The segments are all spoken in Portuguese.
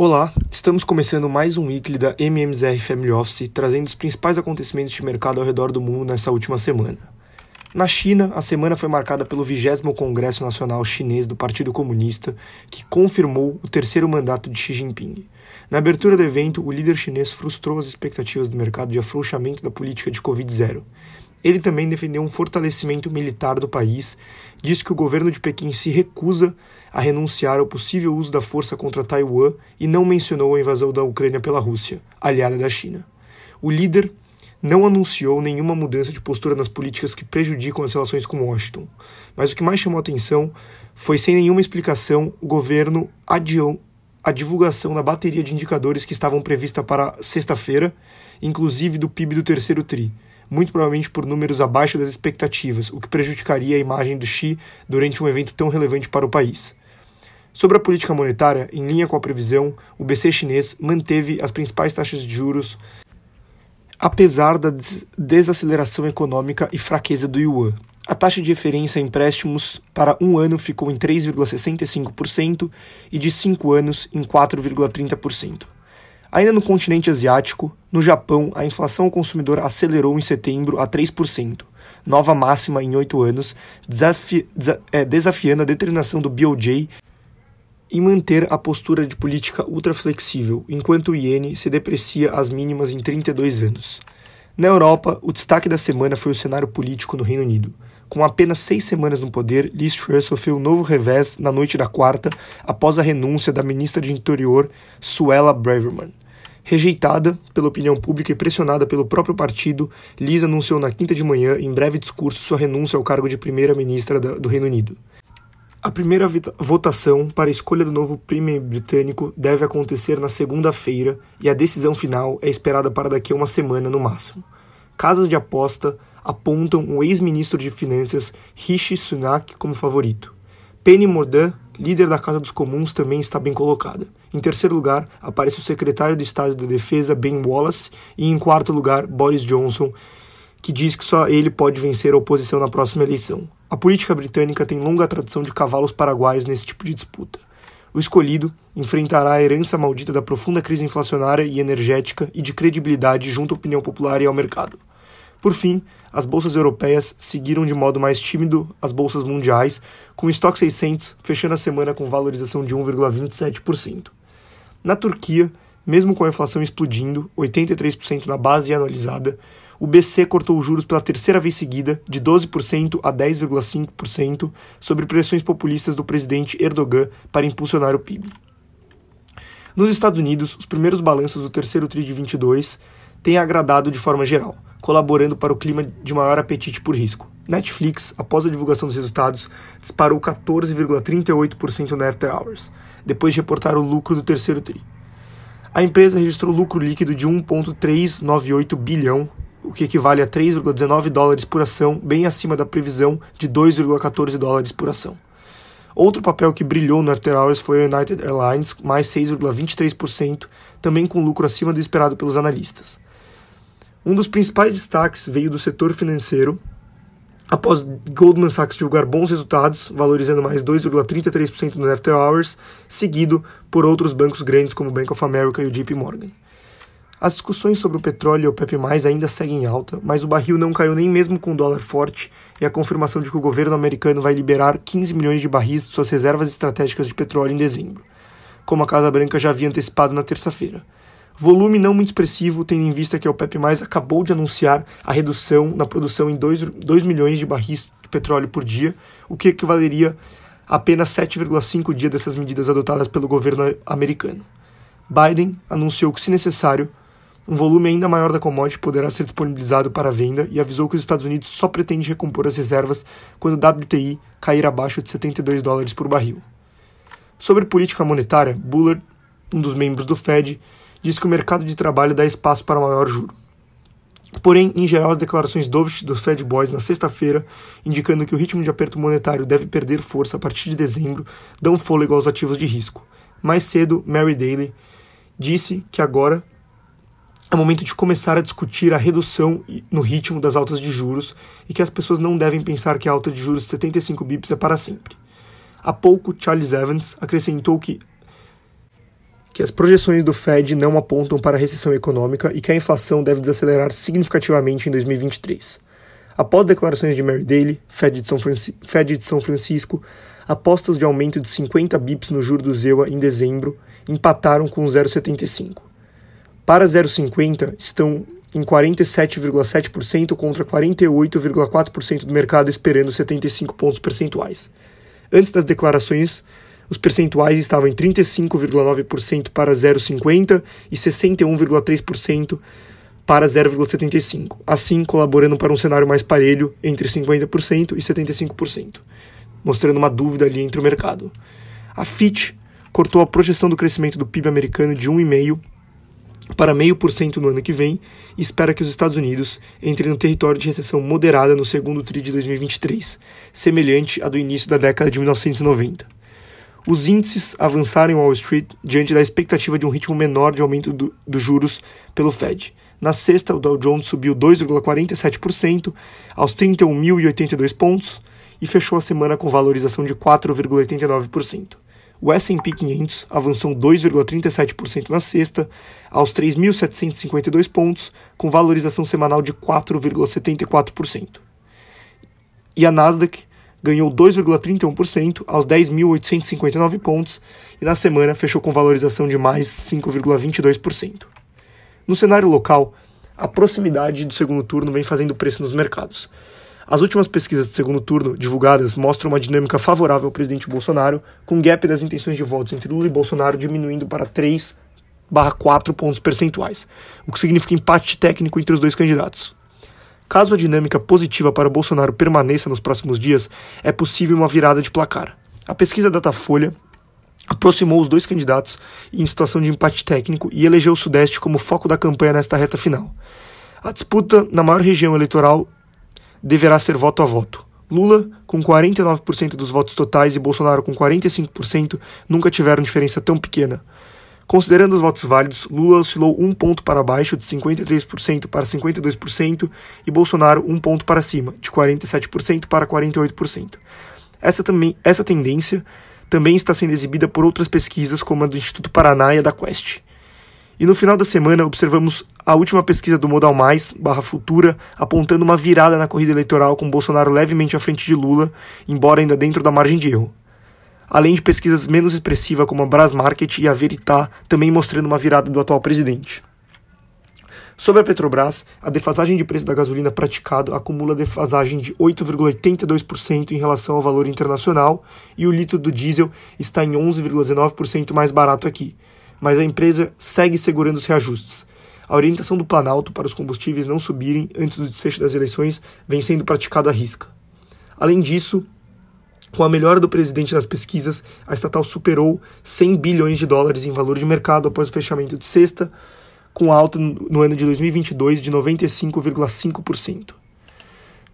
Olá, estamos começando mais um weekly da MMZR Family Office, trazendo os principais acontecimentos de mercado ao redor do mundo nessa última semana. Na China, a semana foi marcada pelo 20 Congresso Nacional Chinês do Partido Comunista, que confirmou o terceiro mandato de Xi Jinping. Na abertura do evento, o líder chinês frustrou as expectativas do mercado de afrouxamento da política de Covid-0. Ele também defendeu um fortalecimento militar do país, disse que o governo de Pequim se recusa a renunciar ao possível uso da força contra Taiwan e não mencionou a invasão da Ucrânia pela Rússia, aliada da China. O líder não anunciou nenhuma mudança de postura nas políticas que prejudicam as relações com Washington, mas o que mais chamou atenção foi, sem nenhuma explicação, o governo adiou a divulgação da bateria de indicadores que estavam prevista para sexta-feira, inclusive do PIB do terceiro TRI, muito provavelmente por números abaixo das expectativas, o que prejudicaria a imagem do Xi durante um evento tão relevante para o país. Sobre a política monetária, em linha com a previsão, o BC chinês manteve as principais taxas de juros apesar da desaceleração econômica e fraqueza do yuan. A taxa de referência a empréstimos para um ano ficou em 3,65% e de cinco anos em 4,30%. Ainda no continente asiático, no Japão, a inflação ao consumidor acelerou em setembro a 3%, nova máxima em oito anos, desafi é, desafiando a determinação do BOJ e manter a postura de política ultraflexível, enquanto o iene se deprecia às mínimas em 32 anos. Na Europa, o destaque da semana foi o cenário político no Reino Unido. Com apenas seis semanas no poder, Liz Truss sofreu um novo revés na noite da quarta, após a renúncia da ministra de Interior, Suella Braverman. Rejeitada pela opinião pública e pressionada pelo próprio partido, Liz anunciou na quinta de manhã, em breve discurso, sua renúncia ao cargo de primeira-ministra do Reino Unido. A primeira votação para a escolha do novo Premier britânico deve acontecer na segunda-feira e a decisão final é esperada para daqui a uma semana no máximo. Casas de aposta apontam o ex-ministro de Finanças Rishi Sunak como favorito. Penny Mordaunt, líder da Casa dos Comuns, também está bem colocada. Em terceiro lugar, aparece o secretário de Estado da Defesa Ben Wallace e em quarto lugar, Boris Johnson, que diz que só ele pode vencer a oposição na próxima eleição. A política britânica tem longa tradição de cavalos paraguaios nesse tipo de disputa. O escolhido enfrentará a herança maldita da profunda crise inflacionária e energética e de credibilidade junto à opinião popular e ao mercado. Por fim, as bolsas europeias seguiram de modo mais tímido as bolsas mundiais, com o estoque 600 fechando a semana com valorização de 1,27%. Na Turquia, mesmo com a inflação explodindo, 83% na base anualizada, o BC cortou os juros pela terceira vez seguida, de 12% a 10,5%, sobre pressões populistas do presidente Erdogan para impulsionar o PIB. Nos Estados Unidos, os primeiros balanços do terceiro TRI de 22 têm agradado de forma geral, colaborando para o clima de maior apetite por risco. Netflix, após a divulgação dos resultados, disparou 14,38% no After Hours, depois de reportar o lucro do terceiro TRI. A empresa registrou lucro líquido de 1,398 bilhão o que equivale a 3,19 dólares por ação, bem acima da previsão de 2,14 dólares por ação. Outro papel que brilhou no After Hours foi a United Airlines, mais 6,23%, também com lucro acima do esperado pelos analistas. Um dos principais destaques veio do setor financeiro, após Goldman Sachs divulgar bons resultados, valorizando mais 2,33% no After Hours, seguido por outros bancos grandes como o Bank of America e o JP Morgan. As discussões sobre o petróleo e o PEP+, ainda seguem alta, mas o barril não caiu nem mesmo com o dólar forte e a confirmação de que o governo americano vai liberar 15 milhões de barris de suas reservas estratégicas de petróleo em dezembro, como a Casa Branca já havia antecipado na terça-feira. Volume não muito expressivo, tendo em vista que o PEP+, acabou de anunciar a redução na produção em 2, 2 milhões de barris de petróleo por dia, o que equivaleria a apenas 7,5 dias dessas medidas adotadas pelo governo americano. Biden anunciou que, se necessário, um volume ainda maior da commodity poderá ser disponibilizado para venda e avisou que os Estados Unidos só pretende recompor as reservas quando o WTI cair abaixo de 72 dólares por barril. Sobre política monetária, Bullard, um dos membros do Fed, disse que o mercado de trabalho dá espaço para maior juro. Porém, em geral, as declarações dovish dos Fed Boys na sexta-feira, indicando que o ritmo de aperto monetário deve perder força a partir de dezembro, dão fôlego aos ativos de risco. Mais cedo, Mary Daly disse que agora é momento de começar a discutir a redução no ritmo das altas de juros e que as pessoas não devem pensar que a alta de juros de 75 bips é para sempre. Há pouco, Charles Evans acrescentou que, que as projeções do Fed não apontam para a recessão econômica e que a inflação deve desacelerar significativamente em 2023. Após declarações de Mary Daly, Fed de São, Franci Fed de São Francisco, apostas de aumento de 50 bips no juro do ZEWA em dezembro empataram com 0,75. Para 0,50 estão em 47,7% contra 48,4% do mercado esperando 75 pontos percentuais. Antes das declarações, os percentuais estavam em 35,9% para 0,50% e 61,3% para 0,75%, assim colaborando para um cenário mais parelho entre 50% e 75%, mostrando uma dúvida ali entre o mercado. A Fitch cortou a projeção do crescimento do PIB americano de 1,5% para 0,5% no ano que vem e espera que os Estados Unidos entrem no território de recessão moderada no segundo TRI de 2023, semelhante à do início da década de 1990 os índices avançaram em Wall Street diante da expectativa de um ritmo menor de aumento dos do juros pelo Fed. Na sexta, o Dow Jones subiu 2,47% aos 31.082 pontos e fechou a semana com valorização de 4,89%. O S&P 500 avançou 2,37% na sexta, aos 3.752 pontos, com valorização semanal de 4,74%. E a Nasdaq ganhou 2,31% aos 10.859 pontos e na semana fechou com valorização de mais 5,22%. No cenário local, a proximidade do segundo turno vem fazendo preço nos mercados. As últimas pesquisas de segundo turno divulgadas mostram uma dinâmica favorável ao presidente Bolsonaro, com gap das intenções de votos entre Lula e Bolsonaro diminuindo para 3 4 pontos percentuais, o que significa empate técnico entre os dois candidatos. Caso a dinâmica positiva para Bolsonaro permaneça nos próximos dias, é possível uma virada de placar. A pesquisa Datafolha aproximou os dois candidatos em situação de empate técnico e elegeu o Sudeste como foco da campanha nesta reta final. A disputa na maior região eleitoral deverá ser voto a voto. Lula, com 49% dos votos totais, e Bolsonaro, com 45%, nunca tiveram diferença tão pequena. Considerando os votos válidos, Lula oscilou um ponto para baixo, de 53% para 52%, e Bolsonaro um ponto para cima, de 47% para 48%. Essa, também, essa tendência também está sendo exibida por outras pesquisas, como a do Instituto Paraná e a da Quest. E no final da semana observamos a última pesquisa do Modal Mais, barra Futura, apontando uma virada na corrida eleitoral com Bolsonaro levemente à frente de Lula, embora ainda dentro da margem de erro além de pesquisas menos expressivas como a Brasmarket e a Veritá, também mostrando uma virada do atual presidente. Sobre a Petrobras, a defasagem de preço da gasolina praticado acumula defasagem de 8,82% em relação ao valor internacional e o litro do diesel está em 11,19% mais barato aqui, mas a empresa segue segurando os reajustes. A orientação do Planalto para os combustíveis não subirem antes do desfecho das eleições vem sendo praticada à risca. Além disso, com a melhora do presidente nas pesquisas, a estatal superou 100 bilhões de dólares em valor de mercado após o fechamento de sexta, com alta no ano de 2022 de 95,5%.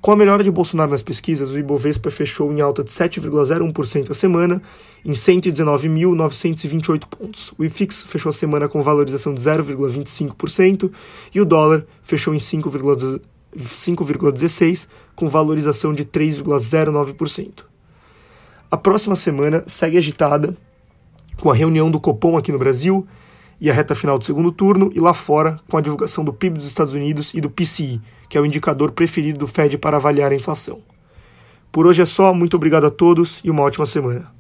Com a melhora de Bolsonaro nas pesquisas, o Ibovespa fechou em alta de 7,01% a semana, em 119.928 pontos. O IFIX fechou a semana com valorização de 0,25% e o dólar fechou em 5,16, com valorização de 3,09%. A próxima semana segue agitada, com a reunião do Copom aqui no Brasil e a reta final do segundo turno, e lá fora com a divulgação do PIB dos Estados Unidos e do PCI, que é o indicador preferido do Fed para avaliar a inflação. Por hoje é só, muito obrigado a todos e uma ótima semana.